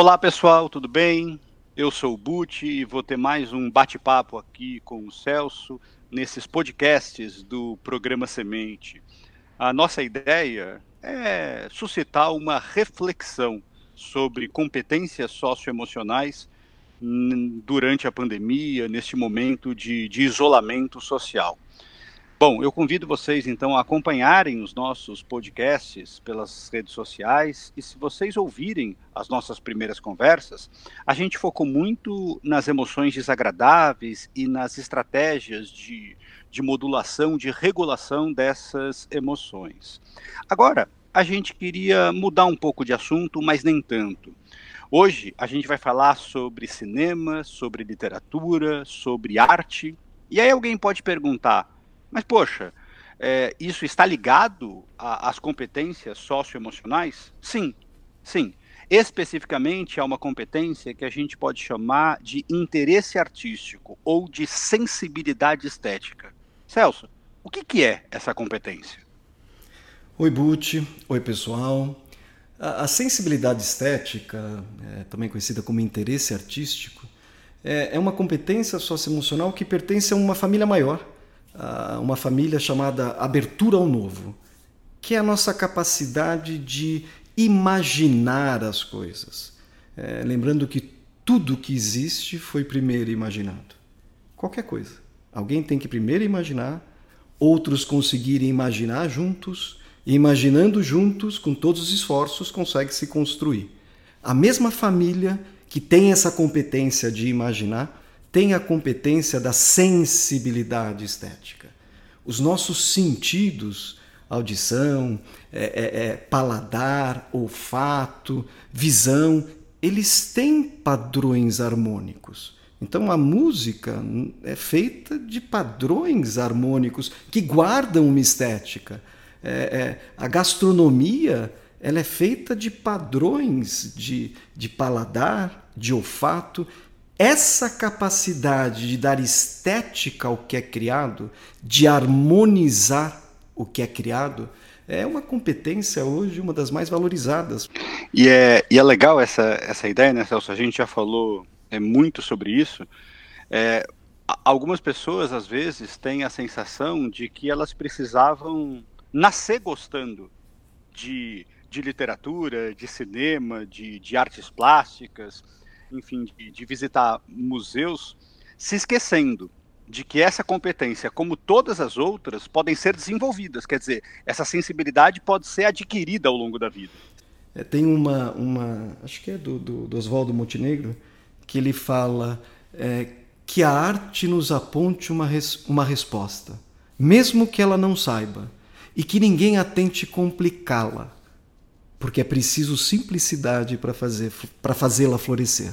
Olá pessoal, tudo bem? Eu sou o Buti e vou ter mais um bate-papo aqui com o Celso nesses podcasts do programa Semente. A nossa ideia é suscitar uma reflexão sobre competências socioemocionais durante a pandemia, neste momento de, de isolamento social. Bom, eu convido vocês então a acompanharem os nossos podcasts pelas redes sociais e se vocês ouvirem as nossas primeiras conversas, a gente focou muito nas emoções desagradáveis e nas estratégias de, de modulação, de regulação dessas emoções. Agora, a gente queria mudar um pouco de assunto, mas nem tanto. Hoje a gente vai falar sobre cinema, sobre literatura, sobre arte. E aí alguém pode perguntar mas, poxa, é, isso está ligado às competências socioemocionais? Sim, sim. Especificamente a uma competência que a gente pode chamar de interesse artístico ou de sensibilidade estética. Celso, o que, que é essa competência? Oi, Buti. Oi, pessoal. A, a sensibilidade estética, é, também conhecida como interesse artístico, é, é uma competência socioemocional que pertence a uma família maior uma família chamada Abertura ao Novo, que é a nossa capacidade de imaginar as coisas. É, lembrando que tudo que existe foi primeiro imaginado. Qualquer coisa. Alguém tem que primeiro imaginar, outros conseguirem imaginar juntos, e imaginando juntos, com todos os esforços, consegue se construir. A mesma família que tem essa competência de imaginar tem a competência da sensibilidade estética. Os nossos sentidos, audição, é, é, é, paladar, olfato, visão, eles têm padrões harmônicos. Então a música é feita de padrões harmônicos que guardam uma estética. É, é, a gastronomia ela é feita de padrões de, de paladar, de olfato essa capacidade de dar estética ao que é criado, de harmonizar o que é criado, é uma competência hoje uma das mais valorizadas. E é, e é legal essa, essa ideia, né, Celso? A gente já falou é, muito sobre isso. É, algumas pessoas, às vezes, têm a sensação de que elas precisavam nascer gostando de, de literatura, de cinema, de, de artes plásticas enfim, de, de visitar museus, se esquecendo de que essa competência, como todas as outras, podem ser desenvolvidas. Quer dizer, essa sensibilidade pode ser adquirida ao longo da vida. É, tem uma, uma, acho que é do, do, do Oswaldo Montenegro, que ele fala é, que a arte nos aponte uma, res, uma resposta, mesmo que ela não saiba, e que ninguém a tente complicá-la porque é preciso simplicidade para fazer para fazê-la florescer.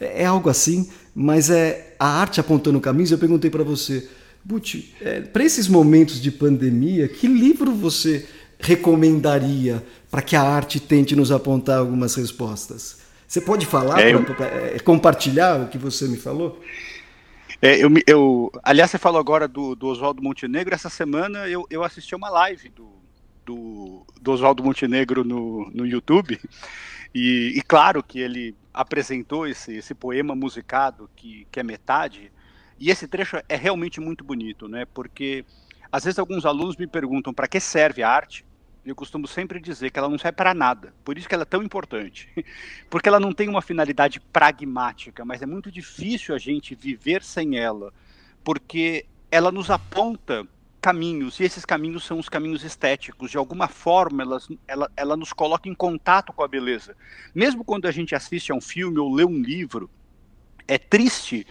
É, é, algo assim, mas é a arte apontando caminhos. Eu perguntei para você, Buti, é, para esses momentos de pandemia, que livro você recomendaria para que a arte tente nos apontar algumas respostas? Você pode falar, é, pra, pra, é, compartilhar o que você me falou? É, eu, eu, aliás, você falou agora do, do Oswaldo Montenegro. Essa semana eu, eu assisti uma live do, do, do Oswaldo Montenegro no, no YouTube. E, e, claro que ele apresentou esse, esse poema musicado, que, que é metade, e esse trecho é realmente muito bonito, né? Porque às vezes alguns alunos me perguntam para que serve a arte. Eu costumo sempre dizer que ela não serve para nada. Por isso que ela é tão importante. Porque ela não tem uma finalidade pragmática, mas é muito difícil a gente viver sem ela, porque ela nos aponta caminhos, e esses caminhos são os caminhos estéticos. De alguma forma, ela, ela nos coloca em contato com a beleza. Mesmo quando a gente assiste a um filme ou lê um livro, é triste,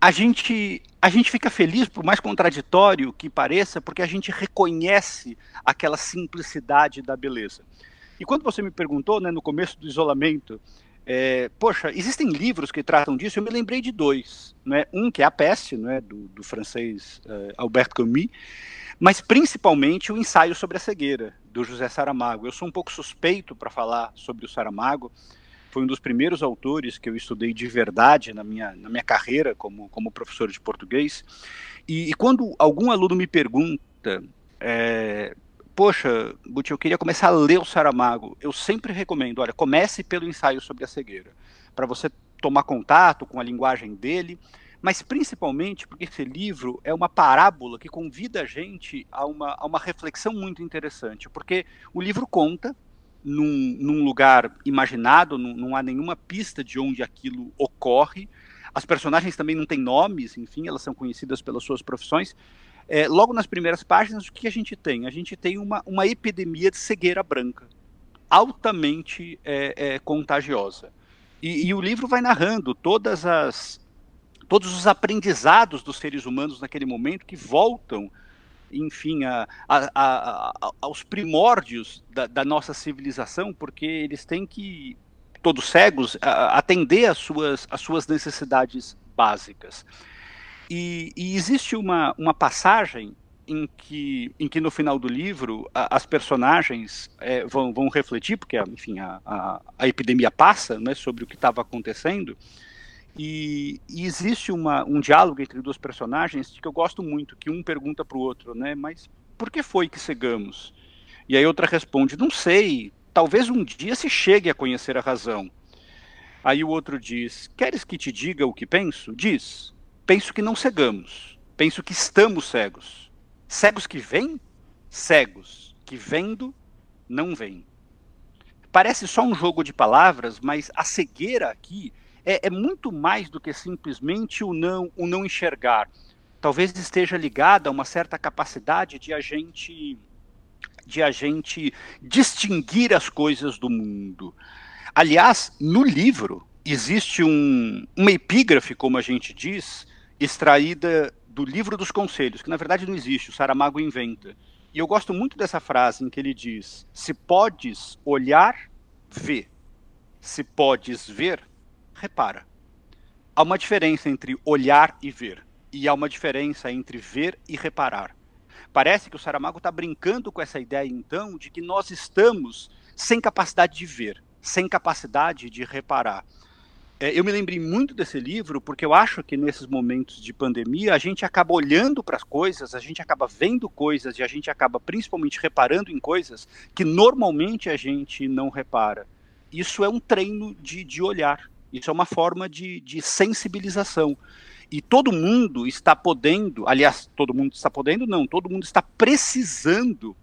a gente, a gente fica feliz, por mais contraditório que pareça, porque a gente reconhece aquela simplicidade da beleza. E quando você me perguntou, né, no começo do isolamento, é, poxa, existem livros que tratam disso, eu me lembrei de dois. Né? Um que é A Peste, né, do, do francês uh, Albert Camus, mas principalmente o ensaio sobre a cegueira, do José Saramago. Eu sou um pouco suspeito para falar sobre o Saramago, foi um dos primeiros autores que eu estudei de verdade na minha, na minha carreira como, como professor de português. E, e quando algum aluno me pergunta é, poxa, Guti, eu queria começar a ler o Saramago. Eu sempre recomendo, olha, comece pelo ensaio sobre a cegueira. para você tomar contato com a linguagem dele, mas principalmente porque esse livro é uma parábola que convida a gente a uma, a uma reflexão muito interessante, porque o livro conta num, num lugar imaginado, não, não há nenhuma pista de onde aquilo ocorre, as personagens também não têm nomes, enfim, elas são conhecidas pelas suas profissões. É, logo nas primeiras páginas, o que a gente tem? A gente tem uma, uma epidemia de cegueira branca, altamente é, é, contagiosa. E, e, o livro vai narrando todas as, todos os aprendizados dos seres humanos naquele momento que voltam, enfim, a, a, a, aos primórdios da, da, nossa civilização, porque eles têm que, todos cegos, atender às suas, às suas necessidades básicas. E, e existe uma, uma passagem em que, em que no final do livro a, as personagens é, vão, vão refletir, porque enfim a, a, a epidemia passa né, sobre o que estava acontecendo, e, e, existe uma, um diálogo entre duas personagens que eu gosto muito, que um pergunta para o outro, né, mas por que foi que cegamos? E aí outra responde, não sei, talvez um dia se chegue a conhecer a razão. Aí o outro diz, queres que te diga o que penso? Diz, penso que não cegamos, penso que estamos cegos. Cegos que vêm? Cegos. Que vendo, não vêm. Parece só um jogo de palavras, mas a cegueira aqui é, é muito mais do que simplesmente o não, o não enxergar. Talvez esteja ligada a uma certa capacidade de a gente de a gente distinguir as coisas do mundo. Aliás, no livro existe um, uma epígrafe, como a gente diz, extraída do livro dos conselhos, que na verdade não existe, o Saramago inventa. E eu gosto muito dessa frase em que ele diz: se podes olhar, vê. Se podes ver, repara. Há uma diferença entre olhar e ver, e há uma diferença entre ver e reparar. Parece que o Saramago está brincando com essa ideia, então, de que nós estamos sem capacidade de ver, sem capacidade de reparar. É, eu me lembrei muito desse livro porque eu acho que nesses momentos de pandemia a gente acaba olhando para as coisas, a gente acaba vendo coisas e a gente acaba principalmente reparando em coisas que normalmente a gente não repara. Isso é um treino de, de olhar, isso é uma forma de, de sensibilização. E todo mundo está podendo, aliás, todo mundo está podendo, não, todo mundo está precisando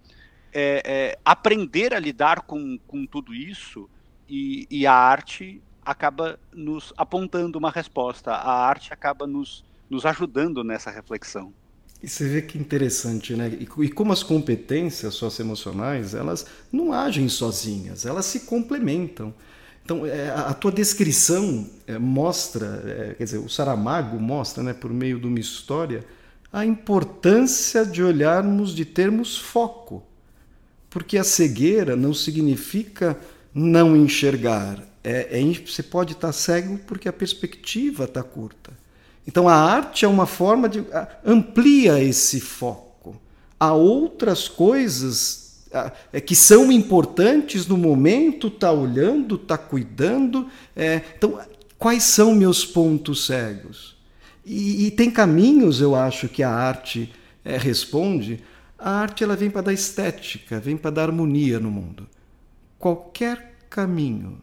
é, é, aprender a lidar com, com tudo isso e, e a arte acaba nos apontando uma resposta, a arte acaba nos, nos ajudando nessa reflexão. E você vê que interessante, né? E, e, como as competências socioemocionais, elas não agem sozinhas, elas se complementam. Então, é, a, tua descrição é, mostra, é, quer dizer, o Saramago mostra, né, por meio de uma história, a importância de olharmos, de termos foco. Porque a cegueira não significa não enxergar, é, é, você pode estar cego porque a perspectiva está curta. Então a arte é uma forma de amplia esse foco. Há outras coisas é, que são importantes no momento, está olhando, está cuidando. É, então, quais são meus pontos cegos? E, e, tem caminhos, eu acho, que a arte é, responde. A arte ela vem para dar estética, vem para dar harmonia no mundo. Qualquer caminho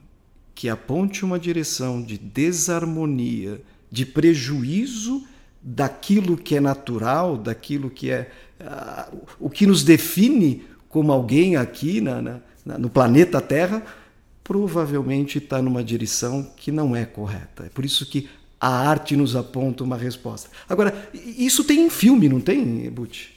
que aponte uma direção de desarmonia, de prejuízo daquilo que é natural, daquilo que é uh, o que nos define como alguém aqui na, na, no planeta Terra, provavelmente está numa direção que não é correta. É por isso que a arte nos aponta uma resposta. Agora, isso tem em filme, não tem, Butch?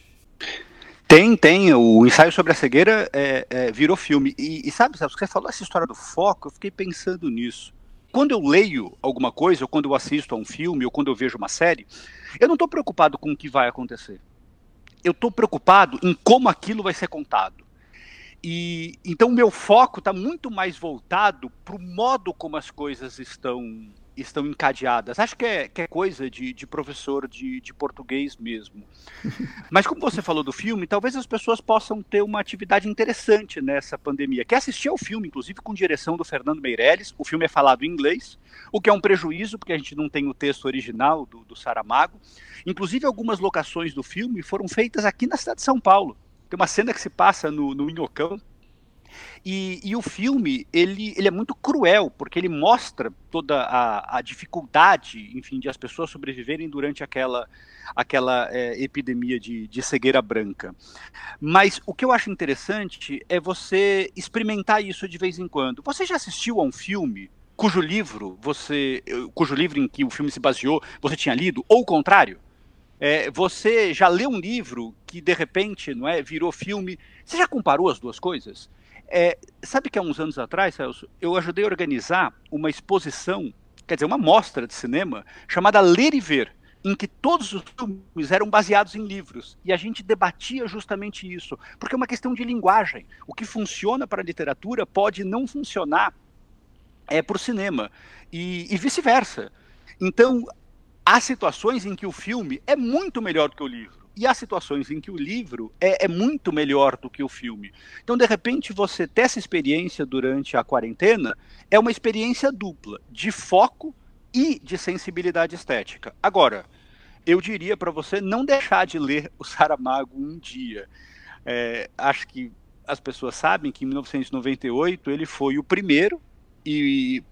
Tem, tem. O ensaio sobre a cegueira é, é, virou filme. E, e sabe, sabe, você falou essa história do foco, eu fiquei pensando nisso. Quando eu leio alguma coisa, ou quando eu assisto a um filme, ou quando eu vejo uma série, eu não estou preocupado com o que vai acontecer. Eu estou preocupado em como aquilo vai ser contado. E então meu foco está muito mais voltado para o modo como as coisas estão estão encadeadas. Acho que é, que é coisa de, de professor de, de português mesmo. Mas como você falou do filme, talvez as pessoas possam ter uma atividade interessante nessa pandemia, que é assistir ao filme, inclusive com direção do Fernando Meirelles. O filme é falado em inglês, o que é um prejuízo, porque a gente não tem o texto original do, do Saramago. Inclusive, algumas locações do filme foram feitas aqui na cidade de São Paulo. Tem uma cena que se passa no, no Minhocão, E, e, o filme, ele, ele é muito cruel, porque ele mostra toda a, a dificuldade, enfim, de as pessoas sobreviverem durante aquela, aquela é, epidemia de, de cegueira branca. Mas o que eu acho interessante é você experimentar isso de vez em quando. Você já assistiu a um filme cujo livro você, cujo livro em que o filme se baseou, você tinha lido, ou o contrário? É, você já leu um livro que de repente não é virou filme? Você já comparou as duas coisas? É, sabe que há uns anos atrás, Celso, eu ajudei a organizar uma exposição, quer dizer, uma mostra de cinema chamada Ler e Ver, em que todos os filmes eram baseados em livros. E a gente debatia justamente isso, porque é uma questão de linguagem. O que funciona para a literatura pode não funcionar é, para o cinema, e, e vice-versa. Então, há situações em que o filme é muito melhor do que o livro e há situações em que o livro é, é, muito melhor do que o filme. Então, de repente, você ter essa experiência durante a quarentena é uma experiência dupla, de foco e de sensibilidade estética. Agora, eu diria para você não deixar de ler o Saramago um dia. É, acho que as pessoas sabem que em 1998 ele foi o primeiro e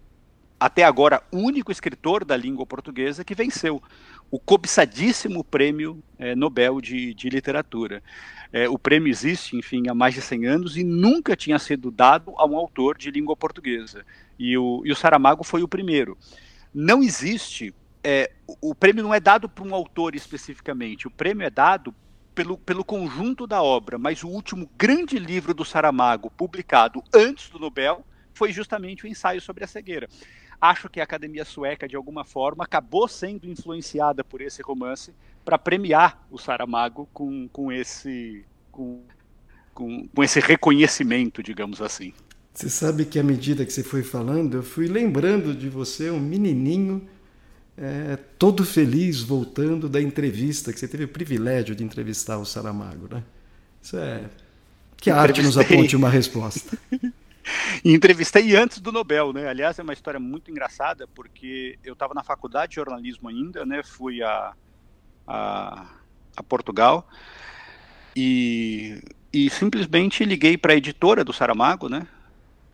até agora único escritor da língua portuguesa que venceu o cobiçadíssimo prêmio é, Nobel de, de Literatura. É, o prêmio existe, enfim, há mais de 100 anos e nunca tinha sido dado a um autor de língua portuguesa. E o, e o Saramago foi o primeiro. Não existe, é, o, prêmio não é dado por um autor especificamente, o prêmio é dado pelo, pelo conjunto da obra, mas o último grande livro do Saramago, publicado antes do Nobel, foi justamente o ensaio sobre a cegueira. Acho que a Academia Sueca, de alguma forma, acabou sendo influenciada por esse romance para premiar o Saramago com, com, esse, com, com, com esse reconhecimento, digamos assim. Você sabe que à medida que você foi falando, eu fui lembrando de você, um menininho, é, todo feliz voltando da entrevista, que você teve o privilégio de entrevistar o Saramago, né? Isso é. Que a arte nos aponte uma resposta. e entrevistei antes do Nobel, né? Aliás, é uma história muito engraçada, porque eu estava na faculdade de jornalismo ainda, né? Fui a, a, a Portugal e, e simplesmente liguei para a editora do Saramago, né?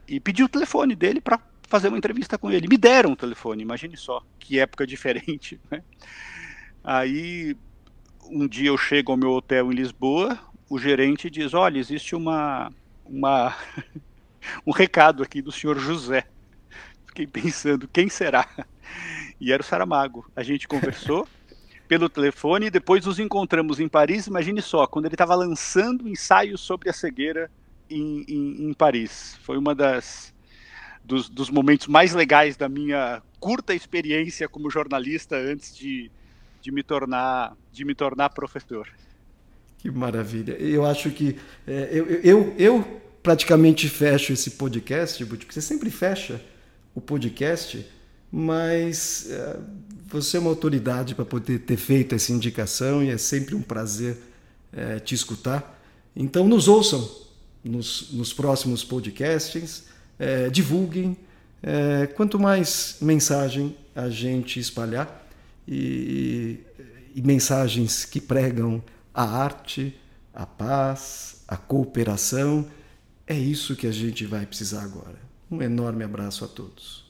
E pedi o telefone dele para fazer uma entrevista com ele. Me deram o telefone, imagine só, que época diferente, né? Aí, um dia eu chego ao meu hotel em Lisboa, o gerente diz, olha, existe uma... uma um recado aqui do senhor José. Fiquei pensando, quem será? E era o Saramago. A gente conversou pelo telefone e depois nos encontramos em Paris. Imagine só, quando ele estava lançando ensaios sobre a cegueira em, em, em Paris. Foi uma das dos, dos, momentos mais legais da minha curta experiência como jornalista antes de, de me tornar de me tornar professor. Que maravilha! Eu acho que é, eu, eu, eu praticamente fecho esse podcast, porque você sempre fecha o podcast, mas é, você é uma autoridade para poder ter feito essa indicação e é sempre um prazer é, te escutar. Então, nos ouçam nos, nos próximos podcasts, é, divulguem. É, quanto mais mensagem a gente espalhar e, e mensagens que pregam a arte, a paz, a cooperação é isso que a gente vai precisar agora. Um enorme abraço a todos.